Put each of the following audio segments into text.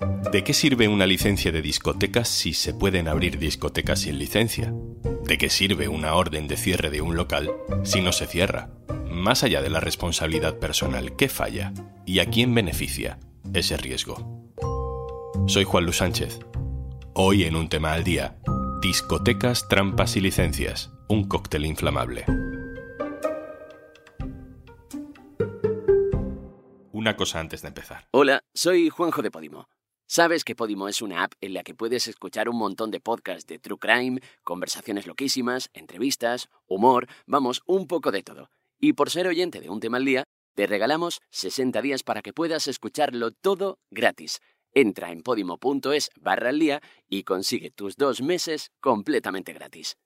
¿De qué sirve una licencia de discotecas si se pueden abrir discotecas sin licencia? ¿De qué sirve una orden de cierre de un local si no se cierra? Más allá de la responsabilidad personal, ¿qué falla? ¿Y a quién beneficia ese riesgo? Soy Juan Luis Sánchez. Hoy en un tema al día, discotecas, trampas y licencias, un cóctel inflamable. Una cosa antes de empezar. Hola, soy Juanjo de Podimo. Sabes que Podimo es una app en la que puedes escuchar un montón de podcasts de True Crime, conversaciones loquísimas, entrevistas, humor, vamos, un poco de todo. Y por ser oyente de un tema al día, te regalamos 60 días para que puedas escucharlo todo gratis. Entra en podimo.es barra al día y consigue tus dos meses completamente gratis.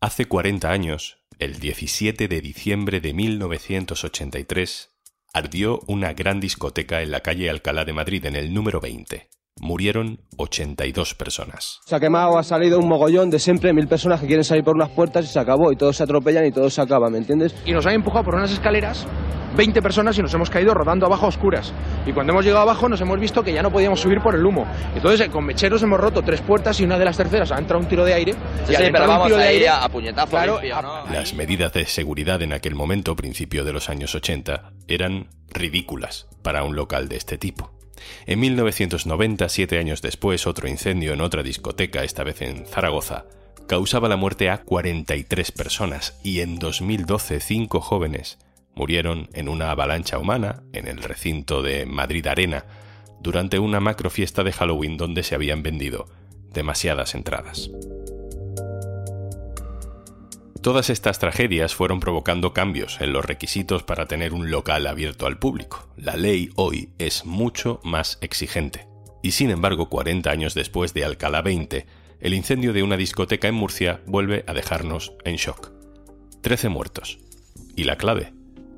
Hace 40 años, el 17 de diciembre de 1983, ardió una gran discoteca en la calle Alcalá de Madrid en el número 20. Murieron 82 personas. Se ha quemado, ha salido un mogollón de siempre, mil personas que quieren salir por unas puertas y se acabó, y todos se atropellan y todo se acaba, ¿me entiendes? Y nos han empujado por unas escaleras 20 personas y nos hemos caído rodando abajo a oscuras. Y cuando hemos llegado abajo nos hemos visto que ya no podíamos subir por el humo. Entonces con mecheros hemos roto tres puertas y una de las terceras ha entrado un tiro de aire. Sí, y sí, pero entrar un vamos tiro de ahí aire, a puñetazo claro, limpio, ¿no? Las medidas de seguridad en aquel momento, principio de los años 80, eran ridículas para un local de este tipo. En 1990, siete años después, otro incendio en otra discoteca, esta vez en Zaragoza, causaba la muerte a 43 personas y en 2012 cinco jóvenes murieron en una avalancha humana en el recinto de Madrid Arena durante una macrofiesta de Halloween donde se habían vendido demasiadas entradas. Todas estas tragedias fueron provocando cambios en los requisitos para tener un local abierto al público. La ley hoy es mucho más exigente. Y sin embargo, 40 años después de Alcalá 20, el incendio de una discoteca en Murcia vuelve a dejarnos en shock. 13 muertos. Y la clave,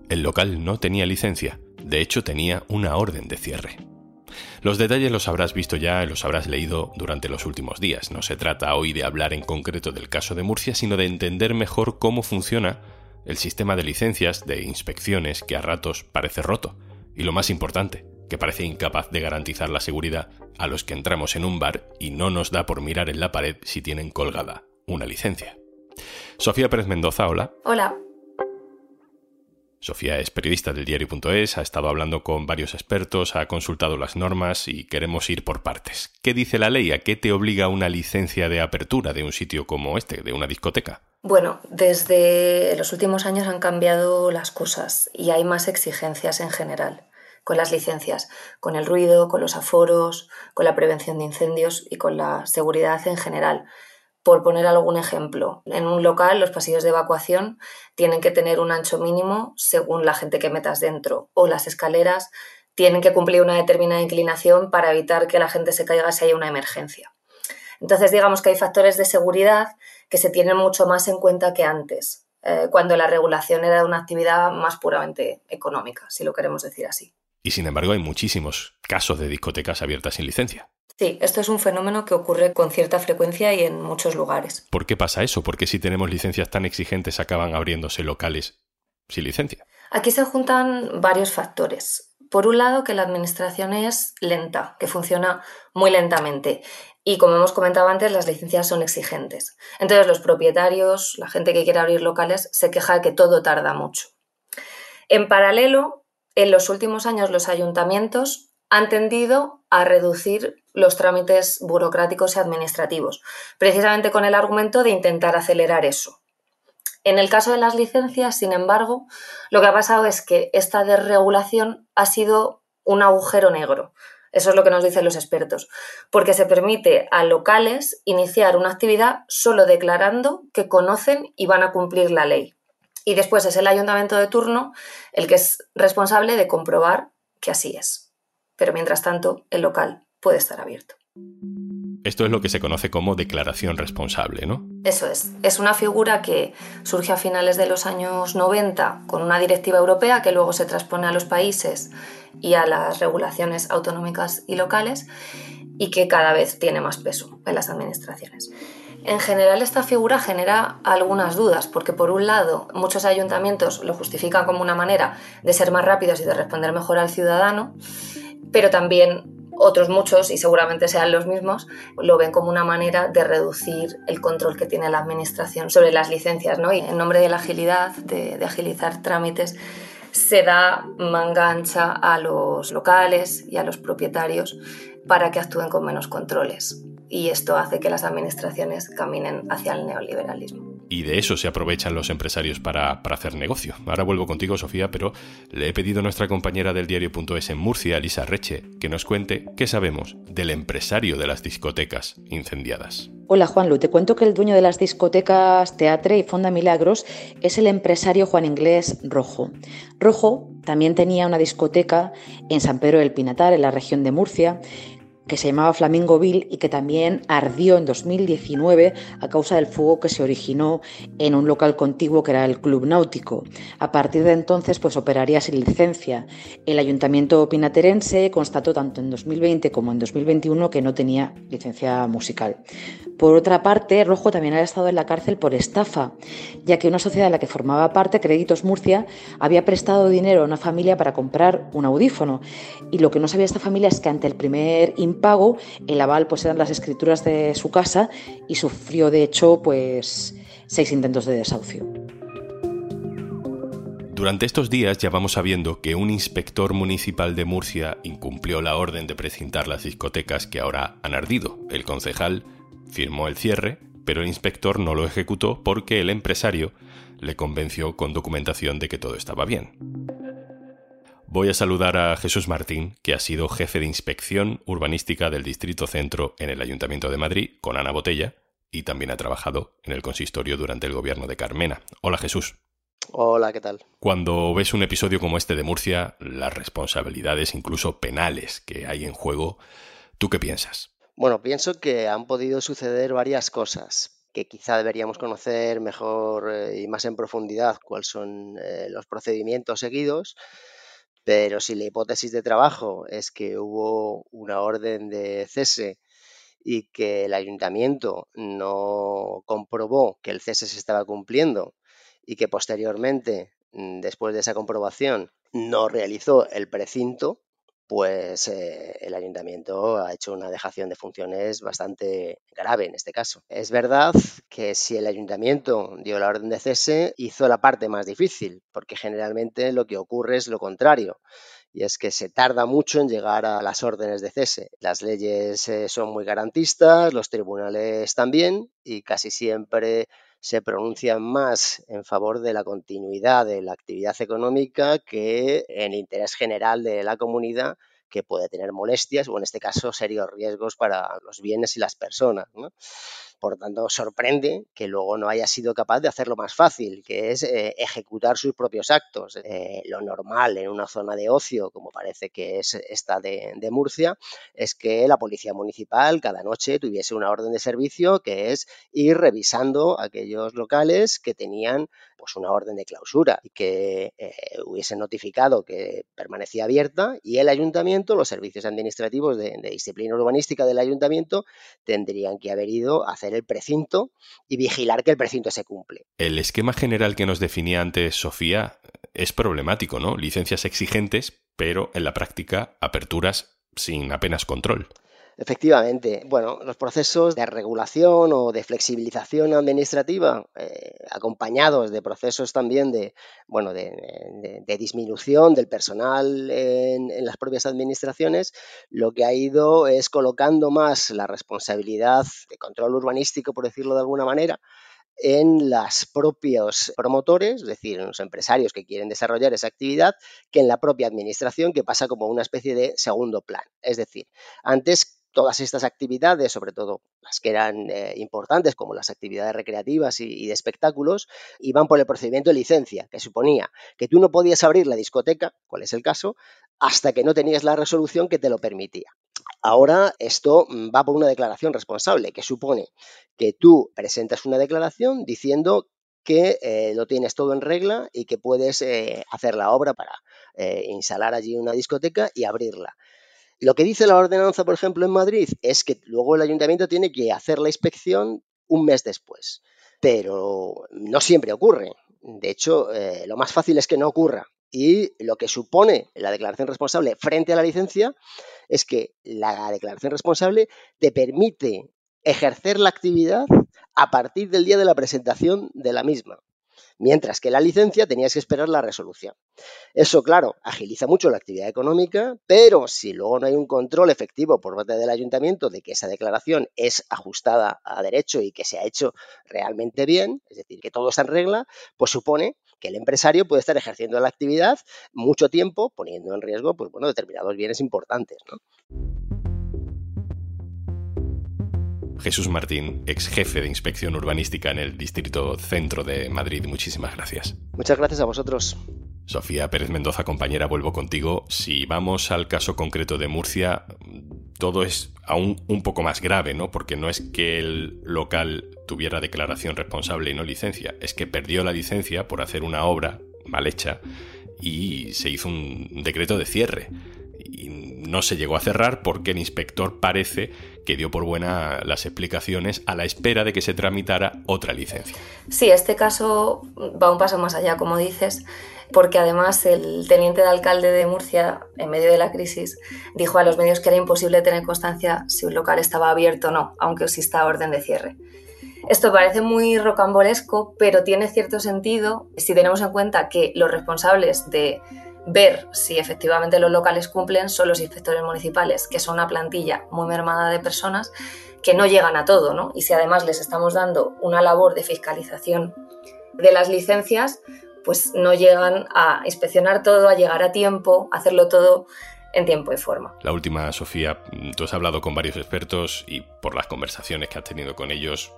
el local no tenía licencia, de hecho tenía una orden de cierre. Los detalles los habrás visto ya y los habrás leído durante los últimos días. No se trata hoy de hablar en concreto del caso de Murcia, sino de entender mejor cómo funciona el sistema de licencias, de inspecciones, que a ratos parece roto. Y lo más importante, que parece incapaz de garantizar la seguridad a los que entramos en un bar y no nos da por mirar en la pared si tienen colgada una licencia. Sofía Pérez Mendoza, hola. Hola. Sofía es periodista del diario.es, ha estado hablando con varios expertos, ha consultado las normas y queremos ir por partes. ¿Qué dice la ley? ¿A qué te obliga una licencia de apertura de un sitio como este, de una discoteca? Bueno, desde los últimos años han cambiado las cosas y hay más exigencias en general con las licencias, con el ruido, con los aforos, con la prevención de incendios y con la seguridad en general. Por poner algún ejemplo, en un local los pasillos de evacuación tienen que tener un ancho mínimo según la gente que metas dentro o las escaleras tienen que cumplir una determinada inclinación para evitar que la gente se caiga si hay una emergencia. Entonces digamos que hay factores de seguridad que se tienen mucho más en cuenta que antes, eh, cuando la regulación era una actividad más puramente económica, si lo queremos decir así. Y sin embargo hay muchísimos casos de discotecas abiertas sin licencia. Sí, esto es un fenómeno que ocurre con cierta frecuencia y en muchos lugares. ¿Por qué pasa eso? Porque si tenemos licencias tan exigentes acaban abriéndose locales sin licencia. Aquí se juntan varios factores. Por un lado, que la administración es lenta, que funciona muy lentamente. Y como hemos comentado antes, las licencias son exigentes. Entonces, los propietarios, la gente que quiere abrir locales, se queja de que todo tarda mucho. En paralelo, en los últimos años los ayuntamientos han tendido a reducir los trámites burocráticos y administrativos, precisamente con el argumento de intentar acelerar eso. En el caso de las licencias, sin embargo, lo que ha pasado es que esta desregulación ha sido un agujero negro. Eso es lo que nos dicen los expertos, porque se permite a locales iniciar una actividad solo declarando que conocen y van a cumplir la ley. Y después es el ayuntamiento de turno el que es responsable de comprobar que así es. Pero mientras tanto, el local puede estar abierto. Esto es lo que se conoce como declaración responsable, ¿no? Eso es. Es una figura que surge a finales de los años 90 con una directiva europea que luego se transpone a los países y a las regulaciones autonómicas y locales y que cada vez tiene más peso en las administraciones. En general esta figura genera algunas dudas porque por un lado muchos ayuntamientos lo justifican como una manera de ser más rápidos y de responder mejor al ciudadano pero también otros muchos, y seguramente sean los mismos, lo ven como una manera de reducir el control que tiene la administración sobre las licencias, ¿no? Y en nombre de la agilidad, de, de agilizar trámites, se da manga ancha a los locales y a los propietarios para que actúen con menos controles. Y esto hace que las administraciones caminen hacia el neoliberalismo y de eso se aprovechan los empresarios para, hacer negocio. Ahora vuelvo contigo, Sofía, pero le he pedido a nuestra compañera del diario.es en Murcia, Lisa Reche, que nos cuente qué sabemos del empresario de las discotecas incendiadas. Hola Juanlu, te cuento que el dueño de las discotecas Teatre y Fonda Milagros es el empresario Juan Inglés Rojo. Rojo también tenía una discoteca en San Pedro del Pinatar, en la región de Murcia, que se llamaba Flamingoville y que también ardió en 2019 a causa del fuego que se originó en un local contiguo que era el Club Náutico. A partir de entonces pues operaría sin licencia. El ayuntamiento pinaterense constató tanto en 2020 como en 2021 que no tenía licencia musical. Por otra parte, Rojo también había estado en la cárcel por estafa, ya que una sociedad de la que formaba parte, Créditos Murcia, había prestado dinero a una familia para comprar un audífono. Y lo que no sabía esta familia es que ante el primer impago, el aval pues eran las escrituras de su casa y sufrió de hecho pues seis intentos de desahucio. Durante estos días ya vamos sabiendo que un inspector municipal de Murcia incumplió la orden de precintar las discotecas que ahora han ardido. El concejal firmó el cierre, pero el inspector no lo ejecutó porque el empresario le convenció con documentación de que todo estaba bien. Voy a saludar a Jesús Martín, que ha sido jefe de inspección urbanística del Distrito Centro en el Ayuntamiento de Madrid, con Ana Botella, y también ha trabajado en el consistorio durante el gobierno de Carmena. Hola Jesús. Hola, ¿qué tal? Cuando ves un episodio como este de Murcia, las responsabilidades, incluso penales, que hay en juego, ¿tú qué piensas? Bueno, pienso que han podido suceder varias cosas que quizá deberíamos conocer mejor eh, y más en profundidad cuáles son eh, los procedimientos seguidos, pero si la hipótesis de trabajo es que hubo una orden de cese y que el ayuntamiento no comprobó que el cese se estaba cumpliendo y que posteriormente, mm, después de esa comprobación, no realizó el precinto, pues eh, el ayuntamiento ha hecho una dejación de funciones bastante grave en este caso. Es verdad que si el ayuntamiento dio la orden de cese, hizo la parte más difícil, porque generalmente lo que ocurre es lo contrario. Y es que se tarda mucho en llegar a las órdenes de cese. Las leyes eh, son muy garantistas, los tribunales también, y casi siempre se pronuncian más en favor de la continuidad de la actividad económica que en interés general de la comunidad que puede tener molestias o en este caso serios riesgos para los bienes y las personas. Por tanto, sorprende que luego no haya sido capaz de hacerlo más fácil, que es eh, ejecutar sus propios actos. Eh, lo normal en una zona de ocio, como parece que es esta de, de, Murcia, es que la policía municipal cada noche tuviese una orden de servicio que es ir revisando aquellos locales que tenían pues una orden de clausura y que eh, hubiese notificado que permanecía abierta y el ayuntamiento, los servicios administrativos de, disciplina urbanística del ayuntamiento tendrían que haber ido a hacer el precinto y vigilar que el precinto se cumple. El esquema general que nos definía antes Sofía es problemático, ¿no? Licencias exigentes, pero en la práctica aperturas sin apenas control. Efectivamente, bueno, los procesos de regulación o de flexibilización administrativa, eh, acompañados de procesos también de, bueno, de, disminución del personal en, en, las propias administraciones, lo que ha ido es colocando más la responsabilidad de control urbanístico, por decirlo de alguna manera, en los propios promotores, es decir, en los empresarios que quieren desarrollar esa actividad, que en la propia administración, que pasa como una especie de segundo plan. Es decir, antes todas estas actividades, sobre todo las que eran eh, importantes, como las actividades recreativas y, de espectáculos, iban por el procedimiento de licencia, que suponía que tú no podías abrir la discoteca, cuál es el caso, hasta que no tenías la resolución que te lo permitía. Ahora esto mm, va por una declaración responsable, que supone que tú presentas una declaración diciendo que eh, lo tienes todo en regla y que puedes eh, hacer la obra para instalar allí una discoteca y abrirla. Lo que dice la ordenanza, por ejemplo, en Madrid es que luego el ayuntamiento tiene que hacer la inspección un mes después, pero no siempre ocurre. De hecho, eh, lo más fácil es que no ocurra. Y lo que supone la declaración responsable frente a la licencia es que la declaración responsable te permite ejercer la actividad a partir del día de la presentación de la misma mientras que la licencia tenías que esperar la resolución. Eso, claro, agiliza mucho la actividad económica, pero si luego no hay un control efectivo por parte del ayuntamiento de que esa declaración es ajustada a derecho y que se ha hecho realmente bien, es decir, que todo está en regla, pues supone que el empresario puede estar ejerciendo la actividad mucho tiempo, poniendo en riesgo pues, bueno, determinados bienes importantes. Jesús Martín, ex jefe de inspección urbanística en el Distrito Centro de Madrid. Muchísimas gracias. Muchas gracias a vosotros. Sofía Pérez Mendoza, compañera, vuelvo contigo. Si vamos al caso concreto de Murcia, todo es aún un poco más grave, ¿no? Porque no es que el local tuviera declaración responsable y no licencia, es que perdió la licencia por hacer una obra mal hecha y se hizo un decreto de cierre. No se llegó a cerrar porque el inspector parece que dio por buena las explicaciones a la espera de que se tramitara otra licencia. Sí, este caso va un paso más allá, como dices, porque además el teniente de alcalde de Murcia, en medio de la crisis, dijo a los medios que era imposible tener constancia si un local estaba abierto o no, aunque exista orden de cierre. Esto parece muy rocambolesco, pero tiene cierto sentido si tenemos en cuenta que los responsables de ver si efectivamente los locales cumplen son los inspectores municipales, que son una plantilla muy mermada de personas que no llegan a todo, ¿no? Y si además les estamos dando una labor de fiscalización de las licencias, pues no llegan a inspeccionar todo, a llegar a tiempo, a hacerlo todo en tiempo y forma. La última, Sofía, tú has hablado con varios expertos y por las conversaciones que has tenido con ellos,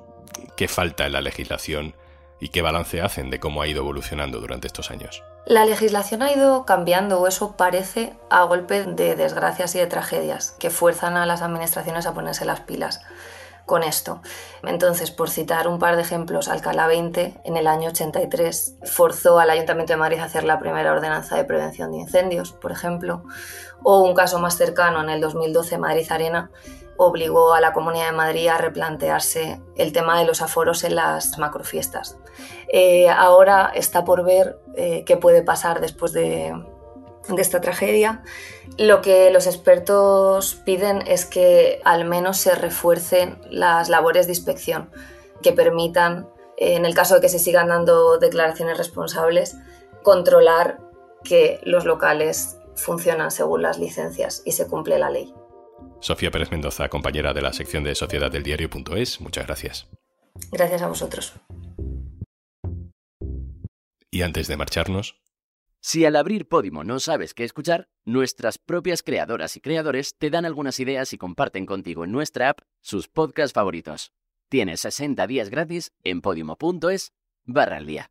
¿qué falta en la legislación y qué balance hacen de cómo ha ido evolucionando durante estos años? La legislación ha ido cambiando, o eso parece, a golpe de desgracias y de tragedias que fuerzan a las administraciones a ponerse las pilas con esto. Entonces, por citar un par de ejemplos, Alcalá 20 en el año 83 forzó al Ayuntamiento de Madrid a hacer la primera ordenanza de prevención de incendios, por ejemplo, o un caso más cercano en el 2012 Madrid Arena obligó a la Comunidad de Madrid a replantearse el tema de los aforos en las macrofiestas. Eh, ahora está por ver eh, qué puede pasar después de, esta tragedia. Lo que los expertos piden es que al menos se refuercen las labores de inspección que permitan, en el caso de que se sigan dando declaraciones responsables, controlar que los locales funcionan según las licencias y se cumple la ley. Sofía Pérez Mendoza, compañera de la sección de Sociedad del Diario.es, muchas gracias. Gracias a vosotros. Y antes de marcharnos... Si al abrir Podimo no sabes qué escuchar, nuestras propias creadoras y creadores te dan algunas ideas y comparten contigo en nuestra app sus podcasts favoritos. Tienes 60 días gratis en podimo.es barra al día.